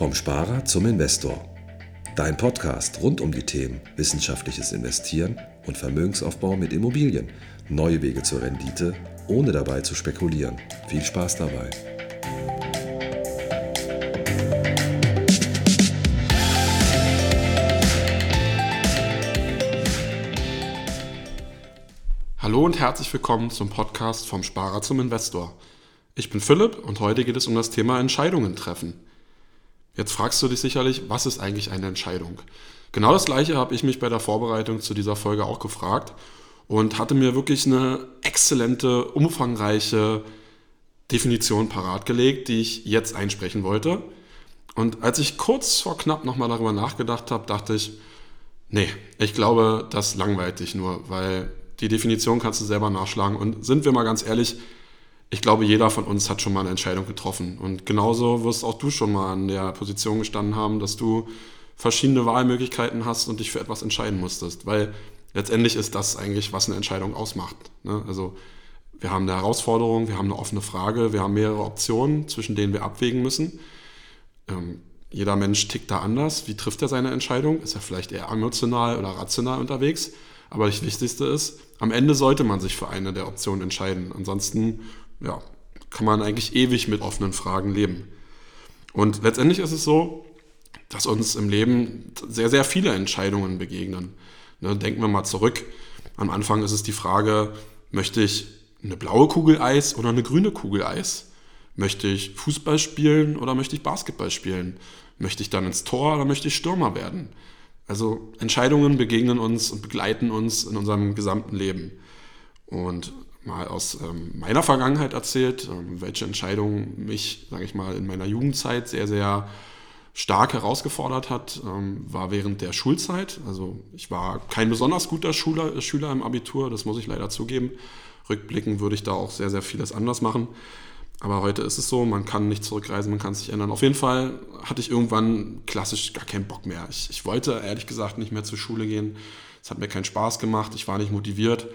Vom Sparer zum Investor. Dein Podcast rund um die Themen wissenschaftliches Investieren und Vermögensaufbau mit Immobilien. Neue Wege zur Rendite, ohne dabei zu spekulieren. Viel Spaß dabei. Hallo und herzlich willkommen zum Podcast Vom Sparer zum Investor. Ich bin Philipp und heute geht es um das Thema Entscheidungen treffen. Jetzt fragst du dich sicherlich, was ist eigentlich eine Entscheidung? Genau das gleiche habe ich mich bei der Vorbereitung zu dieser Folge auch gefragt und hatte mir wirklich eine exzellente, umfangreiche Definition parat gelegt, die ich jetzt einsprechen wollte. Und als ich kurz vor knapp nochmal darüber nachgedacht habe, dachte ich, nee, ich glaube, das langweilt dich nur, weil die Definition kannst du selber nachschlagen. Und sind wir mal ganz ehrlich, ich glaube, jeder von uns hat schon mal eine Entscheidung getroffen. Und genauso wirst auch du schon mal an der Position gestanden haben, dass du verschiedene Wahlmöglichkeiten hast und dich für etwas entscheiden musstest. Weil letztendlich ist das eigentlich, was eine Entscheidung ausmacht. Ne? Also wir haben eine Herausforderung, wir haben eine offene Frage, wir haben mehrere Optionen, zwischen denen wir abwägen müssen. Ähm, jeder Mensch tickt da anders. Wie trifft er seine Entscheidung? Ist er vielleicht eher emotional oder rational unterwegs? Aber das Wichtigste ist, am Ende sollte man sich für eine der Optionen entscheiden. Ansonsten ja, kann man eigentlich ewig mit offenen Fragen leben. Und letztendlich ist es so, dass uns im Leben sehr, sehr viele Entscheidungen begegnen. Ne, denken wir mal zurück. Am Anfang ist es die Frage, möchte ich eine blaue Kugel Eis oder eine grüne Kugel Eis? Möchte ich Fußball spielen oder möchte ich Basketball spielen? Möchte ich dann ins Tor oder möchte ich Stürmer werden? Also Entscheidungen begegnen uns und begleiten uns in unserem gesamten Leben. Und mal aus ähm, meiner Vergangenheit erzählt, ähm, welche Entscheidung mich, sage ich mal, in meiner Jugendzeit sehr, sehr stark herausgefordert hat, ähm, war während der Schulzeit. Also ich war kein besonders guter Schüler, Schüler im Abitur, das muss ich leider zugeben. Rückblickend würde ich da auch sehr, sehr vieles anders machen. Aber heute ist es so, man kann nicht zurückreisen, man kann sich ändern. Auf jeden Fall hatte ich irgendwann klassisch gar keinen Bock mehr. Ich, ich wollte ehrlich gesagt nicht mehr zur Schule gehen. Es hat mir keinen Spaß gemacht, ich war nicht motiviert.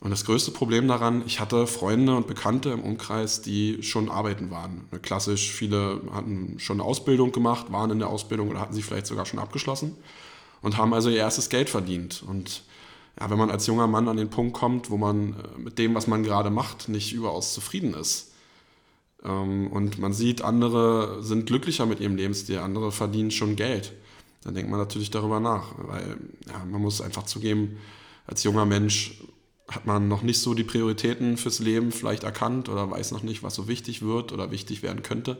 Und das größte Problem daran, ich hatte Freunde und Bekannte im Umkreis, die schon arbeiten waren. Klassisch, viele hatten schon eine Ausbildung gemacht, waren in der Ausbildung oder hatten sie vielleicht sogar schon abgeschlossen und haben also ihr erstes Geld verdient. Und ja, wenn man als junger Mann an den Punkt kommt, wo man äh, mit dem, was man gerade macht, nicht überaus zufrieden ist ähm, und man sieht, andere sind glücklicher mit ihrem Lebensstil, andere verdienen schon Geld, dann denkt man natürlich darüber nach, weil ja, man muss einfach zugeben, als junger Mensch hat man noch nicht so die Prioritäten fürs Leben vielleicht erkannt oder weiß noch nicht, was so wichtig wird oder wichtig werden könnte.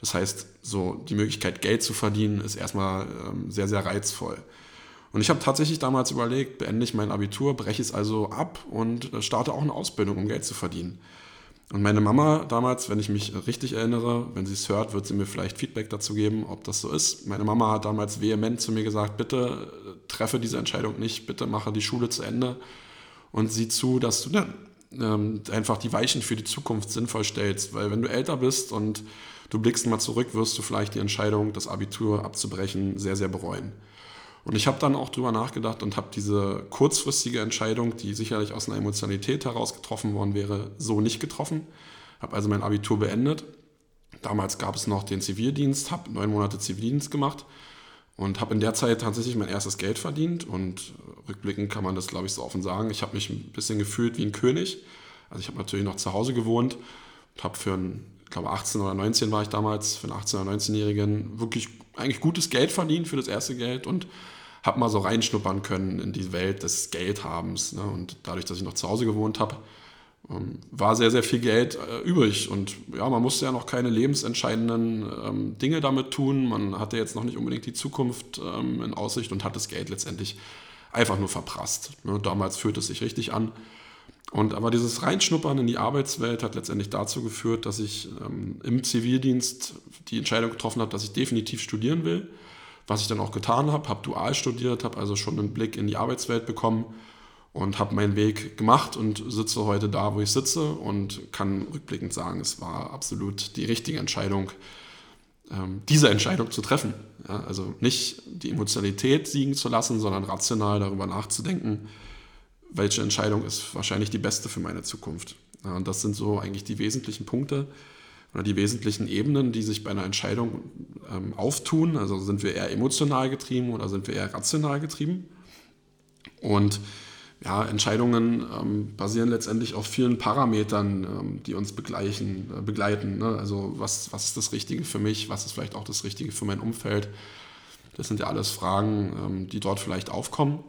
Das heißt, so die Möglichkeit, Geld zu verdienen, ist erstmal ähm, sehr, sehr reizvoll. Und ich habe tatsächlich damals überlegt, beende ich mein Abitur, breche es also ab und äh, starte auch eine Ausbildung, um Geld zu verdienen. Und meine Mama damals, wenn ich mich richtig erinnere, wenn sie es hört, wird sie mir vielleicht Feedback dazu geben, ob das so ist. Meine Mama hat damals vehement zu mir gesagt, bitte äh, treffe diese Entscheidung nicht, bitte mache die Schule zu Ende und sieh zu, dass du dann ähm, einfach die Weichen für die Zukunft sinnvoll stellst. Weil wenn du älter bist und du blickst mal zurück, wirst du vielleicht die Entscheidung, das Abitur abzubrechen, sehr, sehr bereuen. Und ich habe dann auch drüber nachgedacht und habe diese kurzfristige Entscheidung, die sicherlich aus einer Emotionalität heraus getroffen worden wäre, so nicht getroffen. Habe also mein Abitur beendet. Damals gab es noch den Zivildienst, habe neun Monate Zivildienst gemacht und habe in der Zeit tatsächlich mein erstes Geld verdient und rückblickend kann man das, glaube ich, so offen sagen. Ich habe mich ein bisschen gefühlt wie ein König. Also ich habe natürlich noch zu Hause gewohnt und habe für einen, ich glaube 18 oder 19 war ich damals, für einen 18 oder 19-Jährigen wirklich eigentlich gutes Geld verdient für das erste Geld und habe mal so reinschnuppern können in die Welt des Geldhabens. Ne? Und dadurch, dass ich noch zu Hause gewohnt habe, ähm, war sehr, sehr viel Geld äh, übrig. Und ja, man musste ja noch keine lebensentscheidenden ähm, Dinge damit tun. Man hatte jetzt noch nicht unbedingt die Zukunft ähm, in Aussicht und hat das Geld letztendlich einfach nur verprasst. Ne? Damals fühlte es sich richtig an. Und aber dieses Reinschnuppern in die Arbeitswelt hat letztendlich dazu geführt, dass ich ähm, im Zivildienst die Entscheidung getroffen habe, dass ich definitiv studieren will. Was ich dann auch getan habe, habe dual studiert, habe also schon einen Blick in die Arbeitswelt bekommen und habe meinen Weg gemacht und sitze heute da, wo ich sitze und kann rückblickend sagen, es war absolut die richtige Entscheidung, diese Entscheidung zu treffen. Ja, also nicht die Emotionalität siegen zu lassen, sondern rational darüber nachzudenken, welche Entscheidung ist wahrscheinlich die beste für meine Zukunft. Ja, und das sind so eigentlich die wesentlichen Punkte, oder die wesentlichen Ebenen, die sich bei einer Entscheidung ähm, auftun. Also sind wir eher emotional getrieben oder sind wir eher rational getrieben? Und ja, Entscheidungen ähm, basieren letztendlich auf vielen Parametern, ähm, die uns begleichen, äh, begleiten. Ne? Also was, was ist das Richtige für mich, was ist vielleicht auch das Richtige für mein Umfeld. Das sind ja alles Fragen, ähm, die dort vielleicht aufkommen.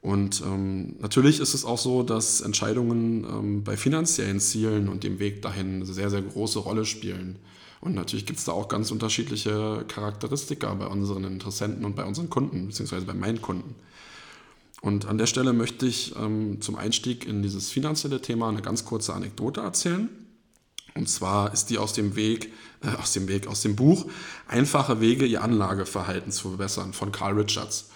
Und ähm, natürlich ist es auch so, dass Entscheidungen ähm, bei finanziellen Zielen und dem Weg dahin eine sehr, sehr große Rolle spielen. Und natürlich gibt es da auch ganz unterschiedliche Charakteristika bei unseren Interessenten und bei unseren Kunden, beziehungsweise bei meinen Kunden. Und an der Stelle möchte ich ähm, zum Einstieg in dieses finanzielle Thema eine ganz kurze Anekdote erzählen. Und zwar ist die aus dem Weg, äh, aus dem Weg, aus dem Buch Einfache Wege, ihr Anlageverhalten zu verbessern von Carl Richards.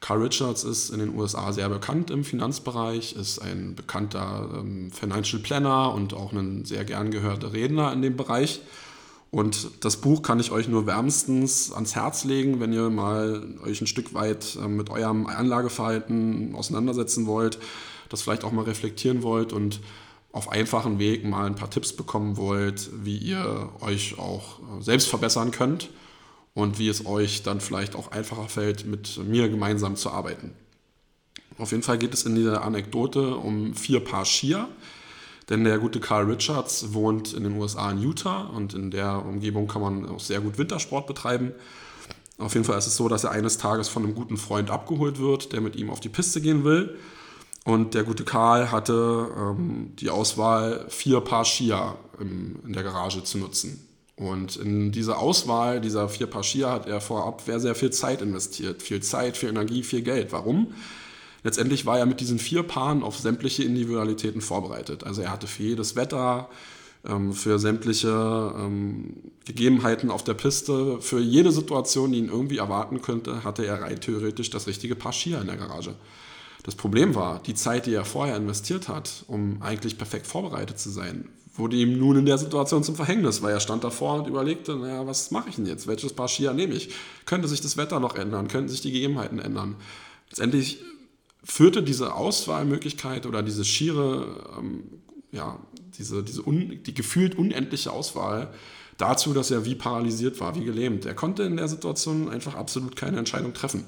Carl Richards ist in den USA sehr bekannt im Finanzbereich, ist ein bekannter ähm, Financial Planner und auch ein sehr gern gehörter Redner in dem Bereich. Und das Buch kann ich euch nur wärmstens ans Herz legen, wenn ihr mal euch ein Stück weit äh, mit eurem Anlageverhalten auseinandersetzen wollt, das vielleicht auch mal reflektieren wollt und auf einfachen Weg mal ein paar Tipps bekommen wollt, wie ihr euch auch äh, selbst verbessern könnt und wie es euch dann vielleicht auch einfacher fällt, mit mir gemeinsam zu arbeiten. Auf jeden Fall geht es in dieser Anekdote um vier Paar Skier, denn der gute Carl Richards wohnt in den USA in Utah und in der Umgebung kann man auch sehr gut Wintersport betreiben. Auf jeden Fall ist es so, dass er eines Tages von einem guten Freund abgeholt wird, der mit ihm auf die Piste gehen will. Und der gute Karl hatte ähm, die Auswahl, vier Paar Skier im, in der Garage zu nutzen. Und in diese Auswahl dieser vier Paar Skier hat er vorab sehr, sehr viel Zeit investiert. Viel Zeit, viel Energie, viel Geld. Warum? Letztendlich war er mit diesen vier Paaren auf sämtliche Individualitäten vorbereitet. Also er hatte für jedes Wetter, ähm, für sämtliche ähm, Gegebenheiten auf der Piste, für jede Situation, die ihn irgendwie erwarten könnte, hatte er rein theoretisch das richtige Paar Skier in der Garage. Das Problem war, die Zeit, die er vorher investiert hat, um eigentlich perfekt vorbereitet zu sein, wurde ihm nun in der Situation zum Verhängnis, weil er stand davor und überlegte, naja, was mache ich denn jetzt? Welches Paar Skier nehme ich? Könnte sich das Wetter noch ändern? Könnten sich die Gegebenheiten ändern? Letztendlich führte diese Auswahlmöglichkeit oder diese schiere, ähm, ja, diese, diese un, die gefühlt unendliche Auswahl dazu, dass er wie paralysiert war, wie gelähmt. Er konnte in der Situation einfach absolut keine Entscheidung treffen.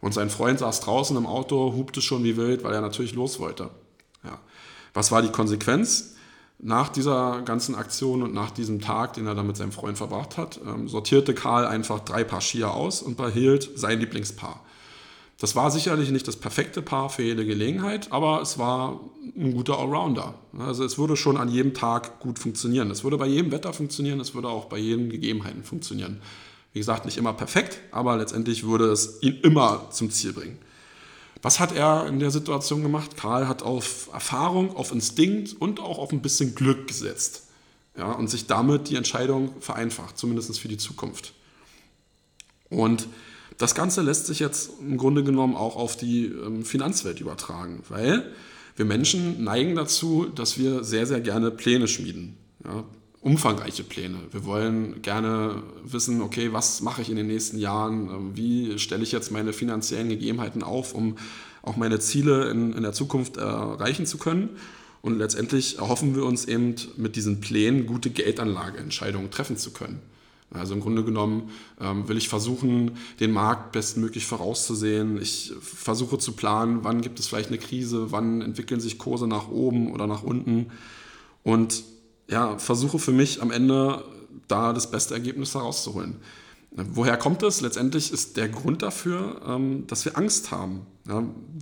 Und sein Freund saß draußen im Auto, hupte schon wie wild, weil er natürlich los wollte. Ja. Was war die Konsequenz? Nach dieser ganzen Aktion und nach diesem Tag, den er dann mit seinem Freund verbracht hat, ähm, sortierte Karl einfach drei Paar Skier aus und behielt sein Lieblingspaar. Das war sicherlich nicht das perfekte Paar für jede Gelegenheit, aber es war ein guter Allrounder. Also es würde schon an jedem Tag gut funktionieren. Es würde bei jedem Wetter funktionieren, es würde auch bei jeden Gegebenheiten funktionieren. Wie gesagt, nicht immer perfekt, aber letztendlich würde es ihn immer zum Ziel bringen. Was hat er in der Situation gemacht? Karl hat auf Erfahrung, auf Instinkt und auch auf ein bisschen Glück gesetzt. Ja, und sich damit die Entscheidung vereinfacht, zumindest für die Zukunft. Und das Ganze lässt sich jetzt im Grunde genommen auch auf die ähm, Finanzwelt übertragen, weil wir Menschen neigen dazu, dass wir sehr, sehr gerne Pläne schmieden. Ja, umfangreiche Pläne. Wir wollen gerne wissen, okay, was mache ich in den nächsten Jahren? Ähm, wie stelle ich jetzt meine finanziellen Gegebenheiten auf, um auch meine Ziele in, in der Zukunft erreichen zu können? Und letztendlich erhoffen wir uns eben mit diesen Plänen gute Geldanlageentscheidungen treffen zu können. Also im Grunde genommen ähm, will ich versuchen, den Markt bestmöglich vorauszusehen. Ich versuche zu planen, wann gibt es vielleicht eine Krise, wann entwickeln sich Kurse nach oben oder nach unten. Und ja, versuche für mich am Ende da das beste Ergebnis herauszuholen. Woher kommt es? Letztendlich ist der Grund dafür, ähm, dass wir Angst haben.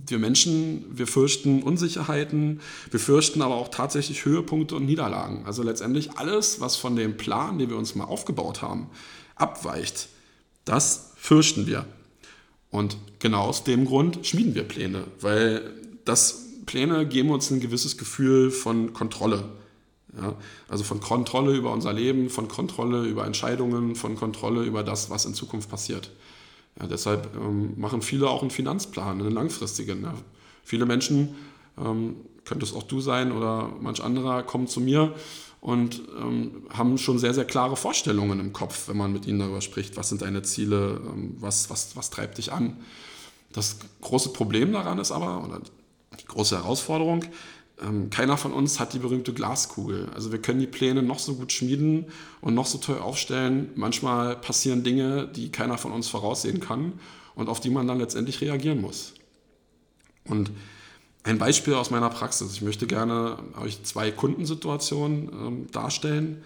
Wir Menschen, wir fürchten Unsicherheiten, wir fürchten aber auch tatsächlich Höhepunkte und Niederlagen. Also letztendlich alles, was von dem Plan, den wir uns mal aufgebaut haben, abweicht, das fürchten wir. Und genau aus dem Grund schmieden wir Pläne, weil das Pläne geben uns ein gewisses Gefühl von Kontrolle. Ja? Also von Kontrolle über unser Leben, von Kontrolle über Entscheidungen, von Kontrolle über das, was in Zukunft passiert. Ja, deshalb ähm, machen viele auch einen Finanzplan, einen langfristigen. Ja. Viele Menschen, ähm, könnte es auch du sein oder manch anderer, kommen zu mir und ähm, haben schon sehr, sehr klare Vorstellungen im Kopf, wenn man mit ihnen darüber spricht, was sind deine Ziele, ähm, was, was, was treibt dich an. Das große Problem daran ist aber, oder die große Herausforderung, ähm, keiner von uns hat die berühmte Glaskugel. Also wir können die Pläne noch so gut schmieden und noch so toll aufstellen. Manchmal passieren Dinge, die keiner von uns voraussehen kann und auf die man dann letztendlich reagieren muss. Und ein Beispiel aus meiner Praxis. Ich möchte gerne euch zwei Kundensituationen ähm, darstellen,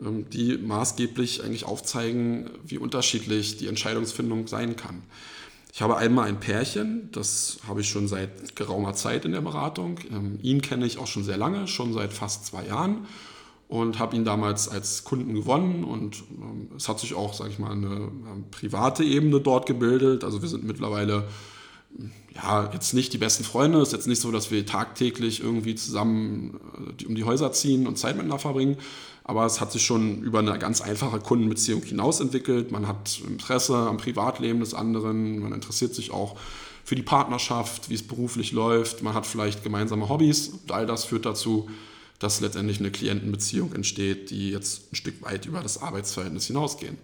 ähm, die maßgeblich eigentlich aufzeigen, wie unterschiedlich die Entscheidungsfindung sein kann. Ich habe einmal ein Pärchen, das habe ich schon seit geraumer Zeit in der Beratung. Ähm, ihn kenne ich auch schon sehr lange, schon seit fast zwei Jahren und habe ihn damals als Kunden gewonnen und ähm, es hat sich auch, sage ich mal, eine, eine private Ebene dort gebildet. Also wir sind mittlerweile ja, jetzt nicht die besten Freunde. Es ist jetzt nicht so, dass wir tagtäglich irgendwie zusammen äh, um die Häuser ziehen und Zeit miteinander verbringen. Aber es hat sich schon über eine ganz einfache Kundenbeziehung hinaus entwickelt. Man hat Interesse am Privatleben des anderen. Man interessiert sich auch für die Partnerschaft, wie es beruflich läuft. Man hat vielleicht gemeinsame Hobbys. Und all das führt dazu, dass letztendlich eine Klientenbeziehung entsteht, die jetzt ein Stück weit über das Arbeitsverhältnis hinausgehen.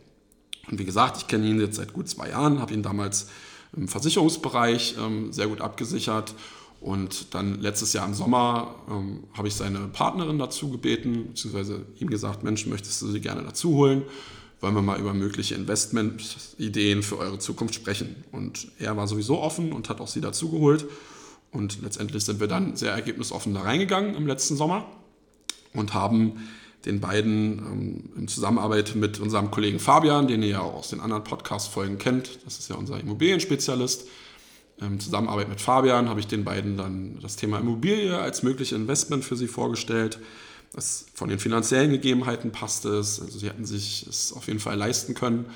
Und wie gesagt, ich kenne ihn jetzt seit gut zwei Jahren, habe ihn damals im Versicherungsbereich ähm, sehr gut abgesichert. Und dann letztes Jahr im Sommer ähm, habe ich seine Partnerin dazu gebeten, beziehungsweise ihm gesagt, Mensch, möchtest du sie gerne dazu holen? Wollen wir mal über mögliche Investmentideen für eure Zukunft sprechen? Und er war sowieso offen und hat auch sie dazu geholt. Und letztendlich sind wir dann sehr ergebnisoffen da reingegangen im letzten Sommer und haben den beiden ähm, in Zusammenarbeit mit unserem Kollegen Fabian, den ihr ja auch aus den anderen Podcast-Folgen kennt, das ist ja unser Immobilienspezialist, ähm, Zusammenarbeit mit Fabian habe ich den beiden dann das Thema Immobilie als mögliche Investment für sie vorgestellt. Das von den finanziellen Gegebenheiten passte es. Also sie hätten sich es auf jeden Fall leisten können.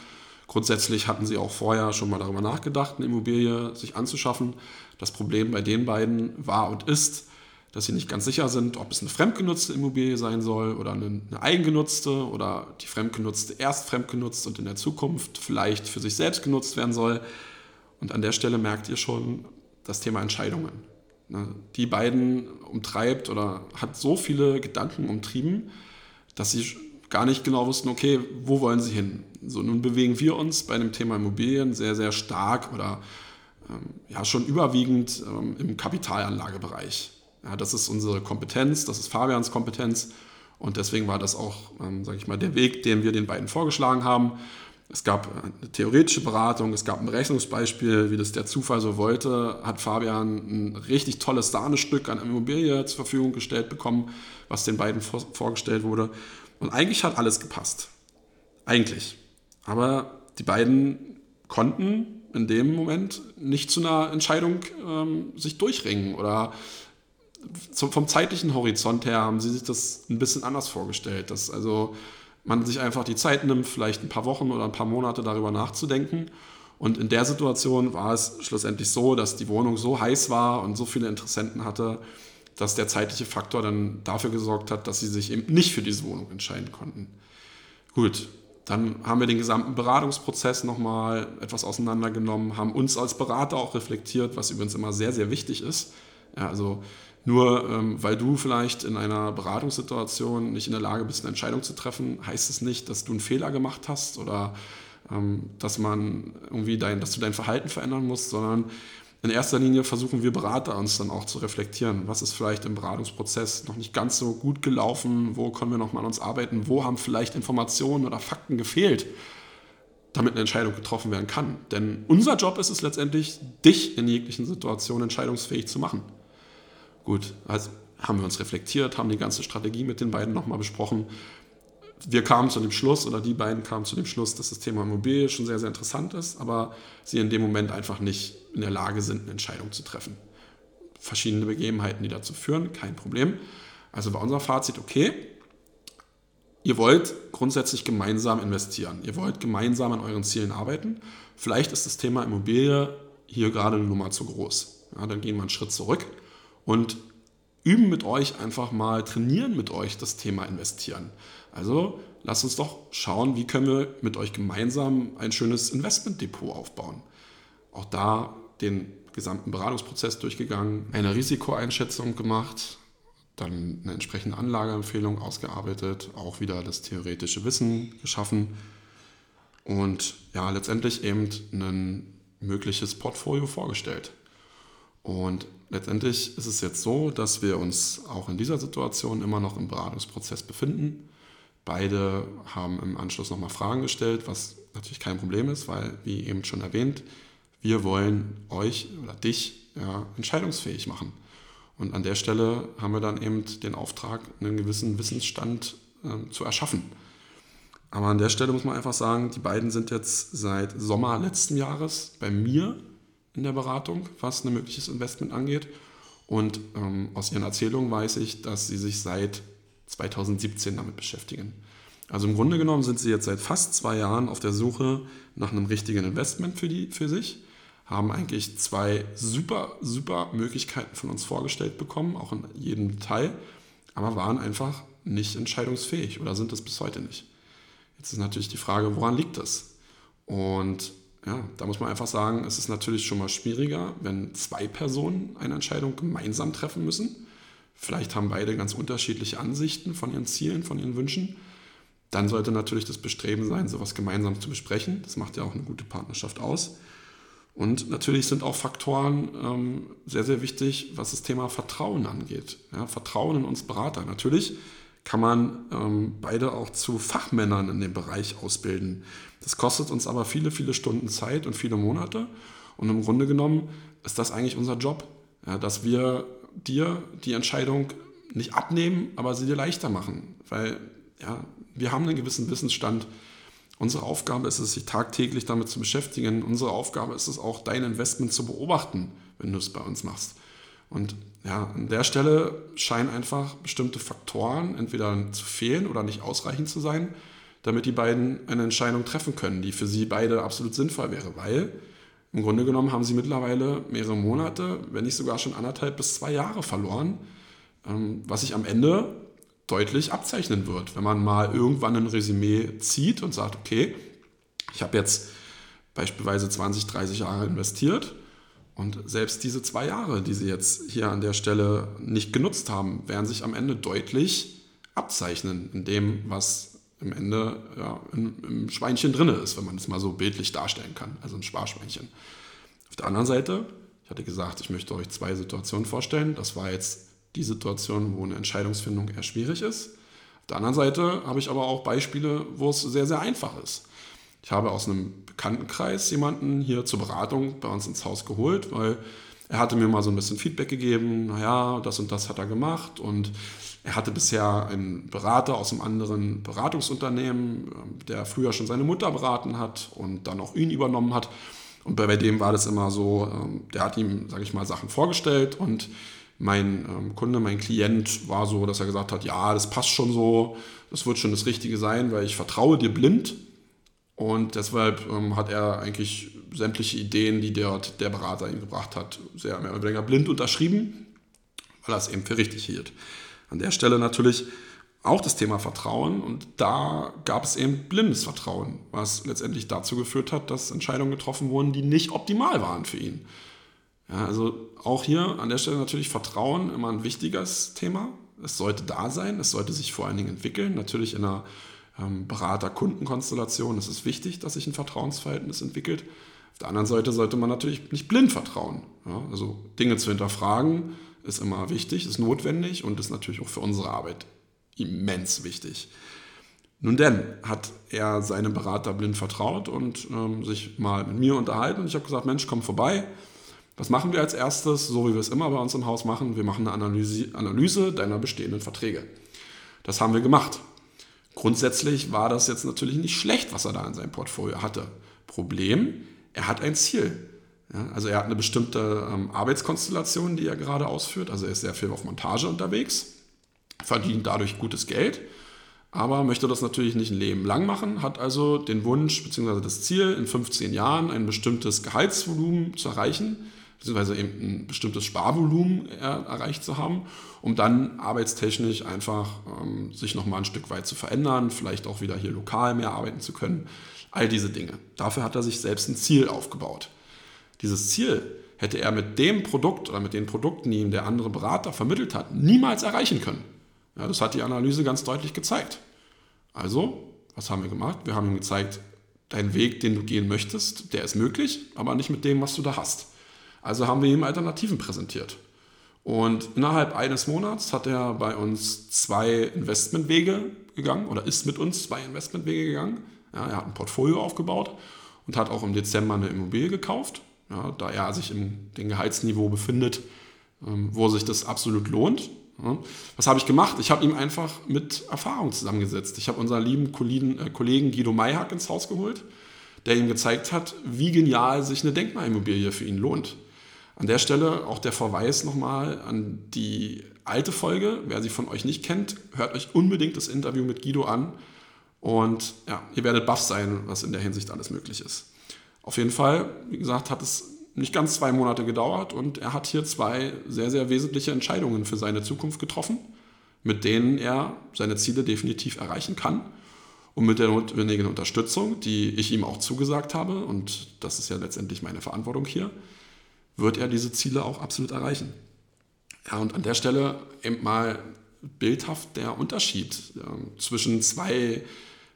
Grundsätzlich hatten sie auch vorher schon mal darüber nachgedacht, eine Immobilie sich anzuschaffen. Das Problem bei den beiden war und ist, dass sie nicht ganz sicher sind, ob es eine fremdgenutzte Immobilie sein soll oder eine, eine eigengenutzte oder die fremdgenutzte erst fremdgenutzt und in der Zukunft vielleicht für sich selbst genutzt werden soll. Und an der Stelle merkt ihr schon das Thema Entscheidungen. Ne, die beiden umtreibt oder hat so viele Gedanken umtrieben, dass sie gar nicht genau wussten, okay, wo wollen sie hin? So, nun bewegen wir uns bei dem Thema Immobilien sehr, sehr stark oder ähm, ja schon überwiegend ähm, im Kapitalanlagebereich. Ja, das ist unsere Kompetenz, das ist Fabians Kompetenz und deswegen war das auch, ähm, sage ich mal, der Weg, den wir den beiden vorgeschlagen haben. Es gab eine theoretische Beratung, es gab ein Rechnungsbeispiel, wie das der Zufall so wollte, hat Fabian ein richtig tolles Sahnestück an Immobilie zur Verfügung gestellt bekommen, was den beiden vor, vorgestellt wurde. Und eigentlich hat alles gepasst. Eigentlich. Aber die beiden konnten in dem Moment nicht zu einer Entscheidung ähm, sich durchringen oder vom zeitlichen Horizont her haben sie sich das ein bisschen anders vorgestellt. Dass also man sich einfach die Zeit nimmt, vielleicht ein paar Wochen oder ein paar Monate darüber nachzudenken. Und in der Situation war es schlussendlich so, dass die Wohnung so heiß war und so viele Interessenten hatte, dass der zeitliche Faktor dann dafür gesorgt hat, dass sie sich eben nicht für diese Wohnung entscheiden konnten. Gut, dann haben wir den gesamten Beratungsprozess nochmal etwas auseinandergenommen, haben uns als Berater auch reflektiert, was übrigens immer sehr, sehr wichtig ist. Ja, also nur ähm, weil du vielleicht in einer Beratungssituation nicht in der Lage bist, eine Entscheidung zu treffen, heißt es nicht, dass du einen Fehler gemacht hast oder ähm, dass man irgendwie dein, dass du dein Verhalten verändern musst, sondern in erster Linie versuchen wir Berater uns dann auch zu reflektieren. Was ist vielleicht im Beratungsprozess noch nicht ganz so gut gelaufen? Wo können wir noch mal an uns arbeiten? Wo haben vielleicht Informationen oder Fakten gefehlt? damit eine Entscheidung getroffen werden kann. Denn unser Job ist es letztendlich, dich in jeglichen Situationen entscheidungsfähig zu machen. Gut, also haben wir uns reflektiert, haben die ganze Strategie mit den beiden nochmal besprochen. Wir kamen zu dem Schluss, oder die beiden kamen zu dem Schluss, dass das Thema Immobilie schon sehr, sehr interessant ist, aber sie in dem Moment einfach nicht in der Lage sind, eine Entscheidung zu treffen. Verschiedene Begebenheiten, die dazu führen, kein Problem. Also war unser Fazit, okay, ihr wollt grundsätzlich gemeinsam investieren. Ihr wollt gemeinsam an euren Zielen arbeiten. Vielleicht ist das Thema Immobilie hier gerade eine Nummer zu groß. Ja, dann gehen wir einen Schritt zurück und üben mit euch einfach mal, trainieren mit euch das Thema investieren. Also lasst uns doch schauen, wie können wir mit euch gemeinsam ein schönes Investmentdepot aufbauen. Auch da den gesamten Beratungsprozess durchgegangen, eine Risikoeinschätzung gemacht, dann eine entsprechende Anlageempfehlung ausgearbeitet, auch wieder das theoretische Wissen geschaffen und ja, letztendlich eben ein mögliches Portfolio vorgestellt. Und letztendlich ist es jetzt so, dass wir uns auch in dieser Situation immer noch im Beratungsprozess befinden. Beide haben im Anschluss nochmal Fragen gestellt, was natürlich kein Problem ist, weil, wie eben schon erwähnt, wir wollen euch oder dich ja, entscheidungsfähig machen. Und an der Stelle haben wir dann eben den Auftrag, einen gewissen Wissensstand äh, zu erschaffen. Aber an der Stelle muss man einfach sagen, die beiden sind jetzt seit Sommer letzten Jahres bei mir in der Beratung, was ein mögliches Investment angeht. Und ähm, aus ihren Erzählungen weiß ich, dass sie sich seit 2017 damit beschäftigen. Also im Grunde genommen sind sie jetzt seit fast zwei Jahren auf der Suche nach einem richtigen Investment für, die, für sich, haben eigentlich zwei super, super Möglichkeiten von uns vorgestellt bekommen, auch in jedem Detail, aber waren einfach nicht entscheidungsfähig oder sind es bis heute nicht. Jetzt ist natürlich die Frage, woran liegt das? Und ja, da muss man einfach sagen, es ist natürlich schon mal schwieriger, wenn zwei Personen eine Entscheidung gemeinsam treffen müssen. Vielleicht haben beide ganz unterschiedliche Ansichten von ihren Zielen, von ihren Wünschen. Dann sollte natürlich das Bestreben sein, sowas gemeinsam zu besprechen. Das macht ja auch eine gute Partnerschaft aus. Und natürlich sind auch Faktoren ähm, sehr, sehr wichtig, was das Thema Vertrauen angeht. Ja, Vertrauen in uns Berater. Natürlich kann man ähm, beide auch zu Fachmännern in dem Bereich ausbilden. Das kostet uns aber viele, viele Stunden Zeit und viele Monate. Und im Grunde genommen ist das eigentlich unser Job, ja, dass wir dir die Entscheidung nicht abnehmen, aber sie dir leichter machen. Weil ja, wir haben einen gewissen Wissensstand. Unsere Aufgabe ist es, sich tagtäglich damit zu beschäftigen. Unsere Aufgabe ist es auch, dein Investment zu beobachten, wenn du es bei uns machst. Und ja, an der Stelle scheinen einfach bestimmte Faktoren entweder zu fehlen oder nicht ausreichend zu sein, damit die beiden eine Entscheidung treffen können, die für sie beide absolut sinnvoll wäre, weil im Grunde genommen haben sie mittlerweile mehrere Monate, wenn nicht sogar schon anderthalb bis zwei Jahre verloren, ähm, was sich am Ende deutlich abzeichnen wird, wenn man mal irgendwann ein Resümee zieht und sagt, okay, ich habe jetzt beispielsweise 20, 30 Jahre investiert und selbst diese zwei Jahre, die sie jetzt hier an der Stelle nicht genutzt haben, werden sich am Ende deutlich abzeichnen in dem, was im Ende ja, im, im Schweinchen drin ist, wenn man es mal so bildlich darstellen kann, also ein Sparschweinchen. Auf der anderen Seite, ich hatte gesagt, ich möchte euch zwei Situationen vorstellen. Das war jetzt die Situation, wo eine Entscheidungsfindung eher schwierig ist. Auf der anderen Seite habe ich aber auch Beispiele, wo es sehr, sehr einfach ist. Ich habe aus einem Bekanntenkreis jemanden hier zur Beratung bei uns ins Haus geholt, weil er hatte mir mal so ein bisschen Feedback gegeben, naja, das und das hat er gemacht. Und er hatte bisher einen Berater aus einem anderen Beratungsunternehmen, ähm, der früher schon seine Mutter beraten hat und dann auch ihn übernommen hat. Und bei dem war das immer so, ähm, der hat ihm, sage ich mal, Sachen vorgestellt. Und mein ähm, Kunde, mein Klient war so, dass er gesagt hat, ja, das passt schon so, das wird schon das Richtige sein, weil ich vertraue dir blind und deshalb ähm, hat er eigentlich sämtliche Ideen, die dort der Berater ihm gebracht hat, sehr mehr oder weniger blind unterschrieben, weil er es eben für richtig hielt. An der Stelle natürlich auch das Thema Vertrauen und da gab es eben blindes Vertrauen, was letztendlich dazu geführt hat, dass Entscheidungen getroffen wurden, die nicht optimal waren für ihn. Ja, also auch hier an der Stelle natürlich Vertrauen immer ein wichtiges Thema. Es sollte da sein, es sollte sich vor allen Dingen entwickeln, natürlich in einer ähm, Berater-Kunden-Konstellation ist es wichtig, dass sich ein Vertrauensverhältnis entwickelt. Auf der anderen Seite sollte man natürlich nicht blind vertrauen. Ja? Also Dinge zu hinterfragen ist immer wichtig, ist notwendig und ist natürlich auch für unsere Arbeit immens wichtig. Nun denn hat er seinem Berater blind vertraut und ähm, sich mal mit mir unterhalten und ich habe gesagt, Mensch, komm vorbei. Was machen wir als erstes, so wie wir es immer bei uns im Haus machen? Wir machen eine Analyse, Analyse deiner bestehenden Verträge. Das haben wir gemacht. Grundsätzlich war das jetzt natürlich nicht schlecht, was er da in seinem Portfolio hatte. Problem, er hat ein Ziel. Ja, also er hat eine bestimmte ähm, Arbeitskonstellation, die er gerade ausführt. Also er ist sehr viel auf Montage unterwegs, verdient dadurch gutes Geld, aber möchte das natürlich nicht ein Leben lang machen, hat also den Wunsch bzw. das Ziel, in 15 Jahren ein bestimmtes Gehaltsvolumen zu erreichen beziehungsweise eben ein bestimmtes Sparvolumen erreicht zu haben, um dann arbeitstechnisch einfach ähm, sich nochmal ein Stück weit zu verändern, vielleicht auch wieder hier lokal mehr arbeiten zu können. All diese Dinge. Dafür hat er sich selbst ein Ziel aufgebaut. Dieses Ziel hätte er mit dem Produkt oder mit den Produkten, die ihm der andere Berater vermittelt hat, niemals erreichen können. Ja, das hat die Analyse ganz deutlich gezeigt. Also, was haben wir gemacht? Wir haben ihm gezeigt, dein Weg, den du gehen möchtest, der ist möglich, aber nicht mit dem, was du da hast. Also haben wir ihm Alternativen präsentiert. Und innerhalb eines Monats hat er bei uns zwei Investmentwege gegangen oder ist mit uns zwei Investmentwege gegangen. Ja, er hat ein Portfolio aufgebaut und hat auch im Dezember eine Immobilie gekauft, ja, da er sich im dem Gehaltsniveau befindet, ähm, wo sich das absolut lohnt. Was habe ich gemacht? Ich habe ihm einfach mit Erfahrung zusammengesetzt. Ich habe unseren lieben äh, Kollegen Guido Mayhack ins Haus geholt, der ihm gezeigt hat, wie genial sich eine Denkmalimmobilie für ihn lohnt. An der Stelle auch der Verweis nochmal an die alte Folge. Wer sie von euch nicht kennt, hört euch unbedingt das Interview mit Guido an. Und ja, ihr werdet baff sein, was in der Hinsicht alles möglich ist. Auf jeden Fall, wie gesagt, hat es nicht ganz zwei Monate gedauert und er hat hier zwei sehr, sehr wesentliche Entscheidungen für seine Zukunft getroffen, mit denen er seine Ziele definitiv erreichen kann. Und mit der notwendigen Unterstützung, die ich ihm auch zugesagt habe, und das ist ja letztendlich meine Verantwortung hier, wird er diese Ziele auch absolut erreichen. Ja, und an der Stelle eben mal bildhaft der Unterschied äh, zwischen zwei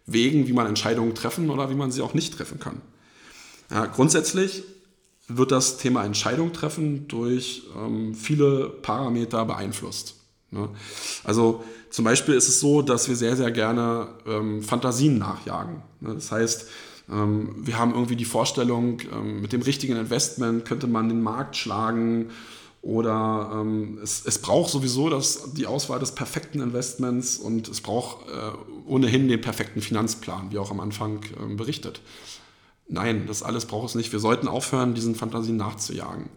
Wegen, wie man Entscheidungen treffen oder wie man sie auch nicht treffen kann. Ja, grundsätzlich wird das Thema Entscheidung treffen durch ähm, viele Parameter beeinflusst. Ne? Also zum Beispiel ist es so, dass wir sehr, sehr gerne ähm, Fantasien nachjagen. Ne? Das heißt, wir haben irgendwie die Vorstellung, ähm, mit dem richtigen Investment könnte man den Markt schlagen oder ähm, es, es braucht sowieso das, die Auswahl des perfekten Investments und es braucht äh, ohnehin den perfekten Finanzplan, wie auch am Anfang äh, berichtet. Nein, das alles braucht es nicht. Wir sollten aufhören, diesen Fantasien nachzujagen.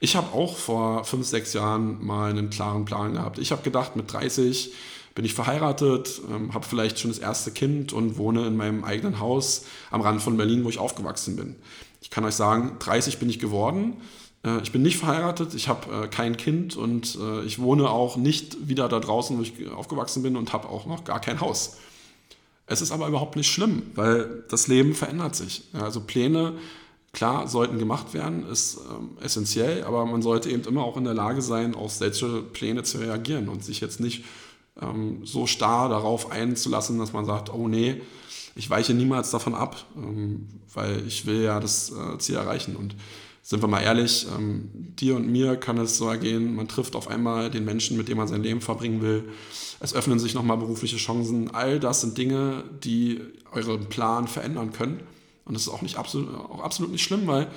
Ich habe auch vor fünf, sechs Jahren mal einen klaren Plan gehabt. Ich habe gedacht, mit 30 bin ich verheiratet, ähm, habe vielleicht schon das erste Kind und wohne in meinem eigenen Haus am Rand von Berlin, wo ich aufgewachsen bin. Ich kann euch sagen, 30 bin ich geworden äh, ich bin nicht verheiratet, ich habe äh, kein Kind und äh, ich wohne auch nicht wieder da draußen, wo ich aufgewachsen bin und habe auch noch gar kein Haus. Es ist aber überhaupt nicht schlimm, weil das Leben verändert sich. also Pläne, klar, sollten gemacht werden, ist ähm, essentiell, aber man sollte eben immer auch in der Lage sein, auf solche Pläne zu reagieren und sich jetzt nicht ähm, so starr darauf einzulassen, dass man sagt, oh nee, ich weiche niemals davon ab, ähm, weil ich will ja das Ziel erreichen. Und sind wir mal ehrlich, ähm, dir und mir kann es so ergehen, man trifft auf einmal den Menschen, mit dem man sein Leben verbringen will. Es öffnen sich nochmal berufliche Chancen. All das sind Dinge, die euren Plan verändern können. Und das ist auch, nicht absolut, auch absolut nicht schlimm, weil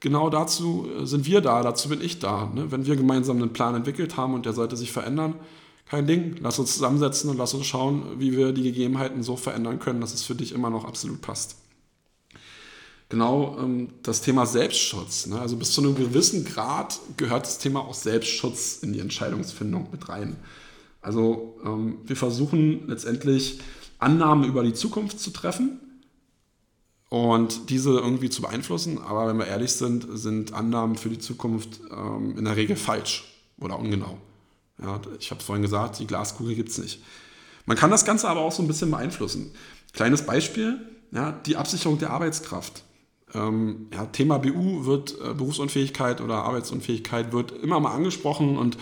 genau dazu sind wir da, dazu bin ich da. Ne? Wenn wir gemeinsam einen Plan entwickelt haben und der sollte sich verändern, kein Ding. Lass uns zusammensetzen und lass uns schauen, wie wir die Gegebenheiten so verändern können, dass es für dich immer noch absolut passt genau ähm, das Thema Selbstschutz. Ne? Also bis zu einem gewissen Grad gehört das Thema auch Selbstschutz in die Entscheidungsfindung mit rein. Also ähm, wir versuchen letztendlich Annahmen über die Zukunft zu treffen und diese irgendwie zu beeinflussen. Aber wenn wir ehrlich sind, sind Annahmen für die Zukunft ähm, in der Regel falsch oder ungenau. Ja, ich habe vorhin gesagt, die Glaskugel gibt es nicht. Man kann das Ganze aber auch so ein bisschen beeinflussen. Kleines Beispiel, ja, die Absicherung der Arbeitskraft. Ähm, ja, Thema BU wird, äh, Berufsunfähigkeit oder Arbeitsunfähigkeit wird immer mal angesprochen und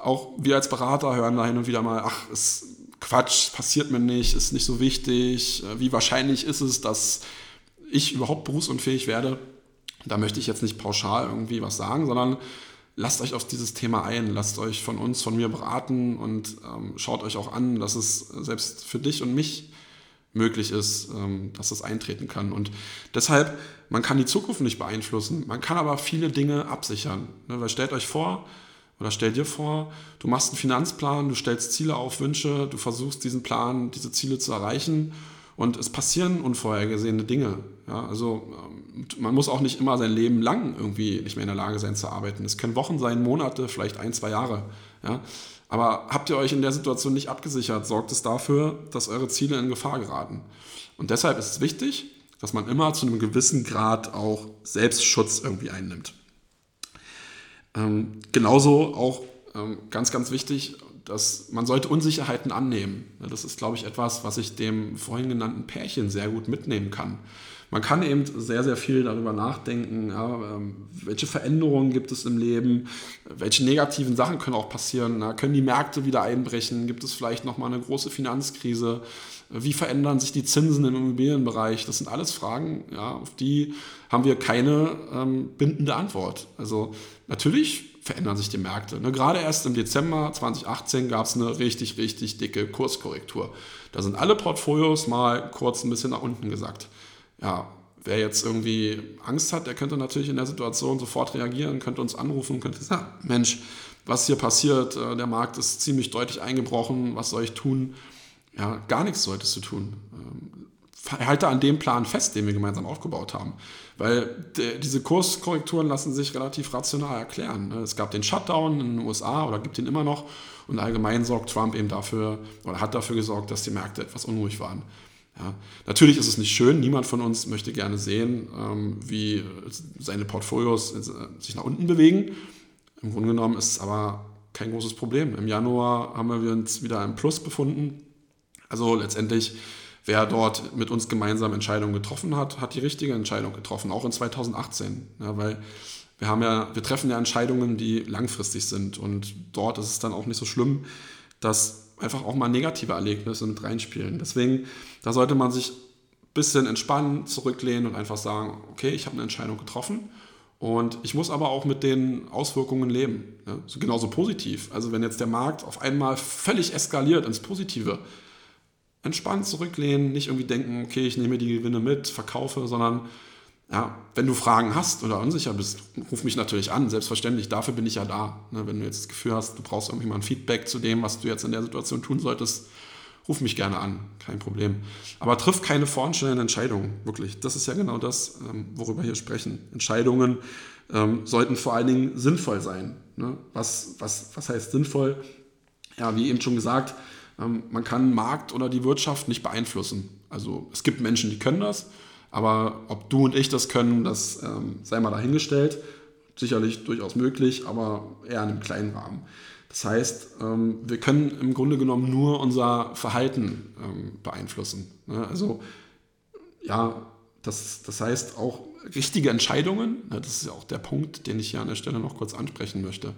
auch wir als Berater hören da hin und wieder mal, ach, ist Quatsch, passiert mir nicht, ist nicht so wichtig, äh, wie wahrscheinlich ist es, dass ich überhaupt berufsunfähig werde. Da möchte ich jetzt nicht pauschal irgendwie was sagen, sondern lasst euch auf dieses Thema ein, lasst euch von uns, von mir beraten und ähm, schaut euch auch an, dass es selbst für dich und mich möglich ist, ähm, dass das eintreten kann. Und deshalb, man kann die Zukunft nicht beeinflussen, man kann aber viele Dinge absichern. Ne, weil stellt euch vor, oder stell dir vor, du machst einen Finanzplan, du stellst Ziele auf, Wünsche, du versuchst diesen Plan, diese Ziele zu erreichen und es passieren unvorhergesehene Dinge. Ja, also ähm, man muss auch nicht immer sein Leben lang irgendwie nicht mehr in der Lage sein zu arbeiten. Es können Wochen sein, Monate, vielleicht ein, zwei Jahre. Ja. Aber habt ihr euch in der Situation nicht abgesichert, sorgt es dafür, dass eure Ziele in Gefahr geraten. Und deshalb ist es wichtig, dass man immer zu einem gewissen Grad auch Selbstschutz irgendwie einnimmt. Ähm, genauso auch ähm, ganz, ganz wichtig, dass man sollte Unsicherheiten annehmen. Das ist, glaube ich, etwas, was ich dem vorhin genannten Pärchen sehr gut mitnehmen kann. Man kann eben sehr, sehr viel darüber nachdenken, ja, ähm, welche Veränderungen gibt es im Leben, welche negativen Sachen können auch passieren. Ja, können die Märkte wieder einbrechen? Gibt es vielleicht nochmal eine große Finanzkrise? Wie verändern sich die Zinsen im Immobilienbereich? Das sind alles Fragen, ja, auf die haben wir keine ähm, bindende Antwort. Also natürlich verändern sich die Märkte. Ne, gerade erst im Dezember 2018 gab es eine richtig, richtig dicke Kurskorrektur. Da sind alle Portfolios mal kurz ein bisschen nach unten gesackt ja, wer jetzt irgendwie Angst hat, der könnte natürlich in der Situation sofort reagieren, könnte uns anrufen, könnte sagen, Mensch, was hier passiert, äh, der Markt ist ziemlich deutlich eingebrochen, was soll ich tun? Ja, gar nichts solltest du tun. Ähm, halte an dem Plan fest, den wir gemeinsam aufgebaut haben. Weil diese Kurskorrekturen lassen sich relativ rational erklären. Ne? Es gab den Shutdown in den USA oder gibt ihn immer noch und allgemein sorgt Trump eben dafür oder hat dafür gesorgt, dass die Märkte etwas unruhig waren. Ja, natürlich ist es nicht schön, niemand von uns möchte gerne sehen, ähm, wie seine Portfolios äh, sich nach unten bewegen. Im Grunde genommen ist es aber kein großes Problem. Im Januar haben wir uns wieder im Plus befunden. Also letztendlich, wer dort mit uns gemeinsam Entscheidungen getroffen hat, hat die richtige Entscheidung getroffen, auch in 2018. Ja, weil wir haben ja, wir treffen ja Entscheidungen, die langfristig sind und dort ist es dann auch nicht so schlimm, dass einfach auch mal negative Erlebnisse mit reinspielen. Deswegen, da sollte man sich ein bisschen entspannen, zurücklehnen und einfach sagen, okay, ich habe eine Entscheidung getroffen und ich muss aber auch mit den Auswirkungen leben. Ja, genauso positiv. Also wenn jetzt der Markt auf einmal völlig eskaliert ins Positive, entspannt zurücklehnen, nicht irgendwie denken, okay, ich nehme die Gewinne mit, verkaufe, sondern ja, wenn du Fragen hast oder unsicher bist, ruf mich natürlich an, selbstverständlich, dafür bin ich ja da. Ne, wenn du jetzt das Gefühl hast, du brauchst irgendwie mal ein Feedback zu dem, was du jetzt in der Situation tun solltest, ruf mich gerne an, kein Problem. Aber triff keine vorschnellen Entscheidungen, wirklich. Das ist ja genau das, ähm, worüber wir hier sprechen. Entscheidungen ähm, sollten vor allen Dingen sinnvoll sein. Ne? Was, was, was heißt sinnvoll? Ja, wie eben schon gesagt, ähm, man kann Markt oder die Wirtschaft nicht beeinflussen. Also es gibt Menschen, die können das aber ob du und ich das können, das ähm, sei mal dahingestellt. Sicherlich durchaus möglich, aber eher in einem kleinen Rahmen. Das heißt, ähm, wir können im Grunde genommen nur unser Verhalten ähm, beeinflussen. Ne? Also ja, das, das heißt auch richtige Entscheidungen, ne? das ist ja auch der Punkt, den ich hier an der Stelle noch kurz ansprechen möchte.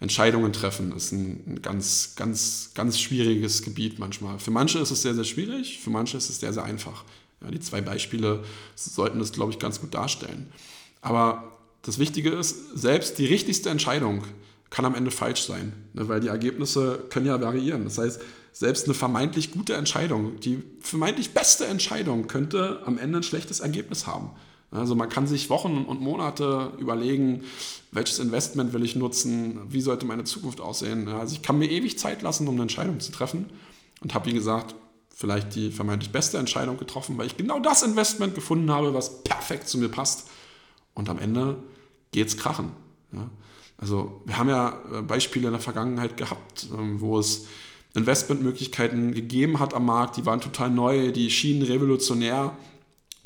Entscheidungen treffen ist ein, ein ganz, ganz, ganz schwieriges Gebiet manchmal. Für manche ist es sehr, sehr schwierig, für manche ist es sehr, sehr einfach. Ja, die zwei Beispiele sollten das, glaube ich, ganz gut darstellen. Aber das Wichtige ist, selbst die richtigste Entscheidung kann am Ende falsch sein, ne, weil die Ergebnisse können ja variieren. Das heißt, selbst eine vermeintlich gute Entscheidung, die vermeintlich beste Entscheidung könnte am Ende ein schlechtes Ergebnis haben. Also man kann sich Wochen und Monate überlegen, welches Investment will ich nutzen, wie sollte meine Zukunft aussehen. Also ich kann mir ewig Zeit lassen, um eine Entscheidung zu treffen und habe, wie gesagt, vielleicht die vermeintlich beste Entscheidung getroffen, weil ich genau das Investment gefunden habe, was perfekt zu mir passt. Und am Ende geht es krachen. Ja? Also wir haben ja äh, Beispiele in der Vergangenheit gehabt, ähm, wo es Investmentmöglichkeiten gegeben hat am Markt, die waren total neu, die schienen revolutionär.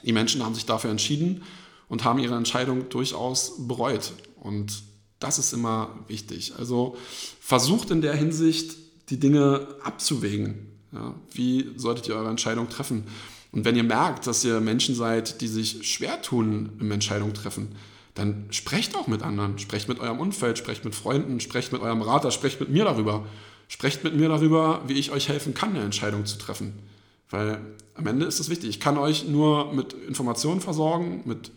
Die Menschen haben sich dafür entschieden und haben ihre Entscheidung durchaus bereut. Und das ist immer wichtig. Also versucht in der Hinsicht, die Dinge abzuwägen. Ja, wie solltet ihr eure Entscheidung treffen? Und wenn ihr merkt, dass ihr Menschen seid, die sich schwer tun im Entscheidung treffen, dann sprecht auch mit anderen. Sprecht mit eurem Umfeld, sprecht mit Freunden, sprecht mit eurem Berater, sprecht mit mir darüber. Sprecht mit mir darüber, wie ich euch helfen kann, eine Entscheidung zu treffen. Weil am Ende ist es wichtig. Ich kann euch nur mit Informationen versorgen, mit,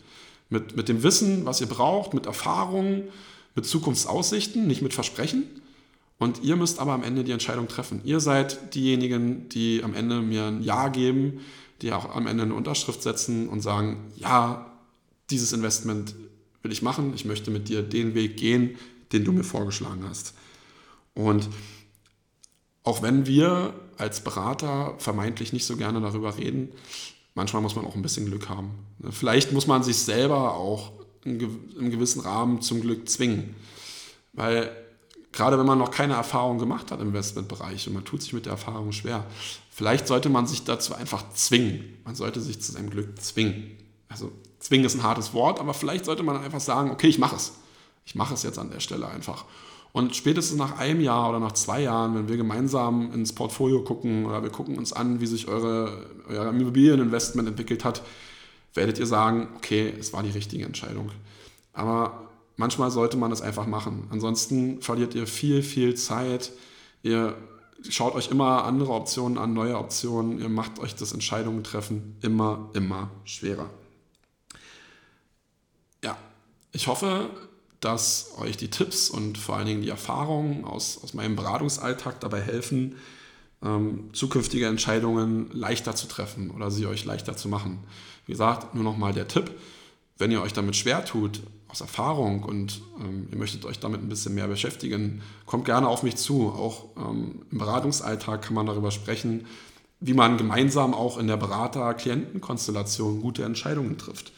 mit, mit dem Wissen, was ihr braucht, mit Erfahrungen, mit Zukunftsaussichten, nicht mit Versprechen. Und ihr müsst aber am Ende die Entscheidung treffen. Ihr seid diejenigen, die am Ende mir ein Ja geben, die auch am Ende eine Unterschrift setzen und sagen, ja, dieses Investment will ich machen, ich möchte mit dir den Weg gehen, den du mir vorgeschlagen hast. Und auch wenn wir als Berater vermeintlich nicht so gerne darüber reden, manchmal muss man auch ein bisschen Glück haben. Vielleicht muss man sich selber auch im gewissen Rahmen zum Glück zwingen. Weil gerade wenn man noch keine Erfahrung gemacht hat im Investmentbereich und man tut sich mit der Erfahrung schwer, vielleicht sollte man sich dazu einfach zwingen. Man sollte sich zu seinem Glück zwingen. Also zwingen ist ein hartes Wort, aber vielleicht sollte man einfach sagen, okay, ich mache es. Ich mache es jetzt an der Stelle einfach. Und spätestens nach einem Jahr oder nach zwei Jahren, wenn wir gemeinsam ins Portfolio gucken oder wir gucken uns an, wie sich eure, euer Immobilieninvestment entwickelt hat, werdet ihr sagen, okay, es war die richtige Entscheidung. Aber manchmal sollte man es einfach machen. Ansonsten verliert ihr viel, viel Zeit. Ihr schaut euch immer andere Optionen an, neue Optionen. Ihr macht euch das Entscheidungen treffen immer, immer schwerer. Ja, ich hoffe, dass euch die Tipps und vor allen Dingen die Erfahrungen aus, aus meinem Beratungsalltag dabei helfen, ähm, zukünftige Entscheidungen leichter zu treffen oder sie euch leichter zu machen. Wie gesagt, nur nochmal der Tipp, wenn ihr euch damit schwer tut, aus Erfahrung und ähm, ihr möchtet euch damit ein bisschen mehr beschäftigen, kommt gerne auf mich zu. Auch ähm, im Beratungsalltag kann man darüber sprechen, wie man gemeinsam auch in der Berater-Klienten-Konstellation gute Entscheidungen trifft.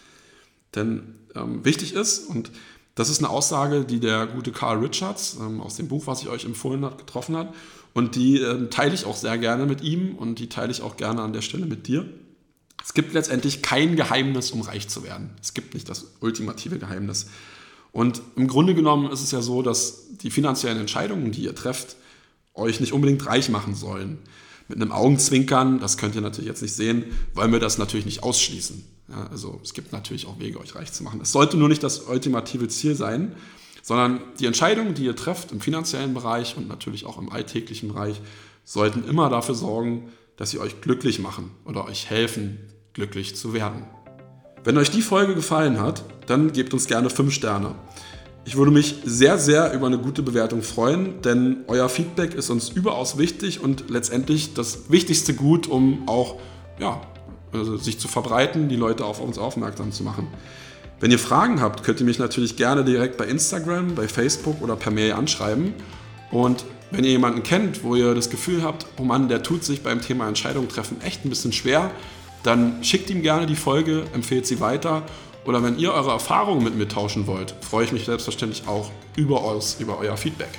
Denn ähm, wichtig ist, und das ist eine Aussage, die der gute Carl Richards ähm, aus dem Buch, was ich euch empfohlen habe, getroffen hat, und die ähm, teile ich auch sehr gerne mit ihm und die teile ich auch gerne an der Stelle mit dir. Es gibt letztendlich kein Geheimnis, um reich zu werden. Es gibt nicht das ultimative Geheimnis. Und im Grunde genommen ist es ja so, dass die finanziellen Entscheidungen, die ihr trefft, euch nicht unbedingt reich machen sollen. Mit einem Augenzwinkern, das könnt ihr natürlich jetzt nicht sehen, wollen wir das natürlich nicht ausschließen. Ja, also es gibt natürlich auch Wege, euch reich zu machen. Es sollte nur nicht das ultimative Ziel sein, sondern die Entscheidungen, die ihr trefft im finanziellen Bereich und natürlich auch im alltäglichen Bereich, sollten immer dafür sorgen, dass sie euch glücklich machen oder euch helfen, glücklich zu werden. Wenn euch die Folge gefallen hat, dann gebt uns gerne 5 Sterne. Ich würde mich sehr, sehr über eine gute Bewertung freuen, denn euer Feedback ist uns überaus wichtig und letztendlich das wichtigste Gut, um auch ja, also sich zu verbreiten, die Leute auf uns aufmerksam zu machen. Wenn ihr Fragen habt, könnt ihr mich natürlich gerne direkt bei Instagram, bei Facebook oder per Mail anschreiben. Und wenn ihr jemanden kennt, wo ihr das Gefühl habt, oh Mann, der tut sich beim Thema Entscheidungen treffen echt ein bisschen schwer, dann schickt ihm gerne die Folge, empfehlt sie weiter. Oder wenn ihr eure Erfahrungen mit mir tauschen wollt, freue ich mich selbstverständlich auch überaus über euer Feedback.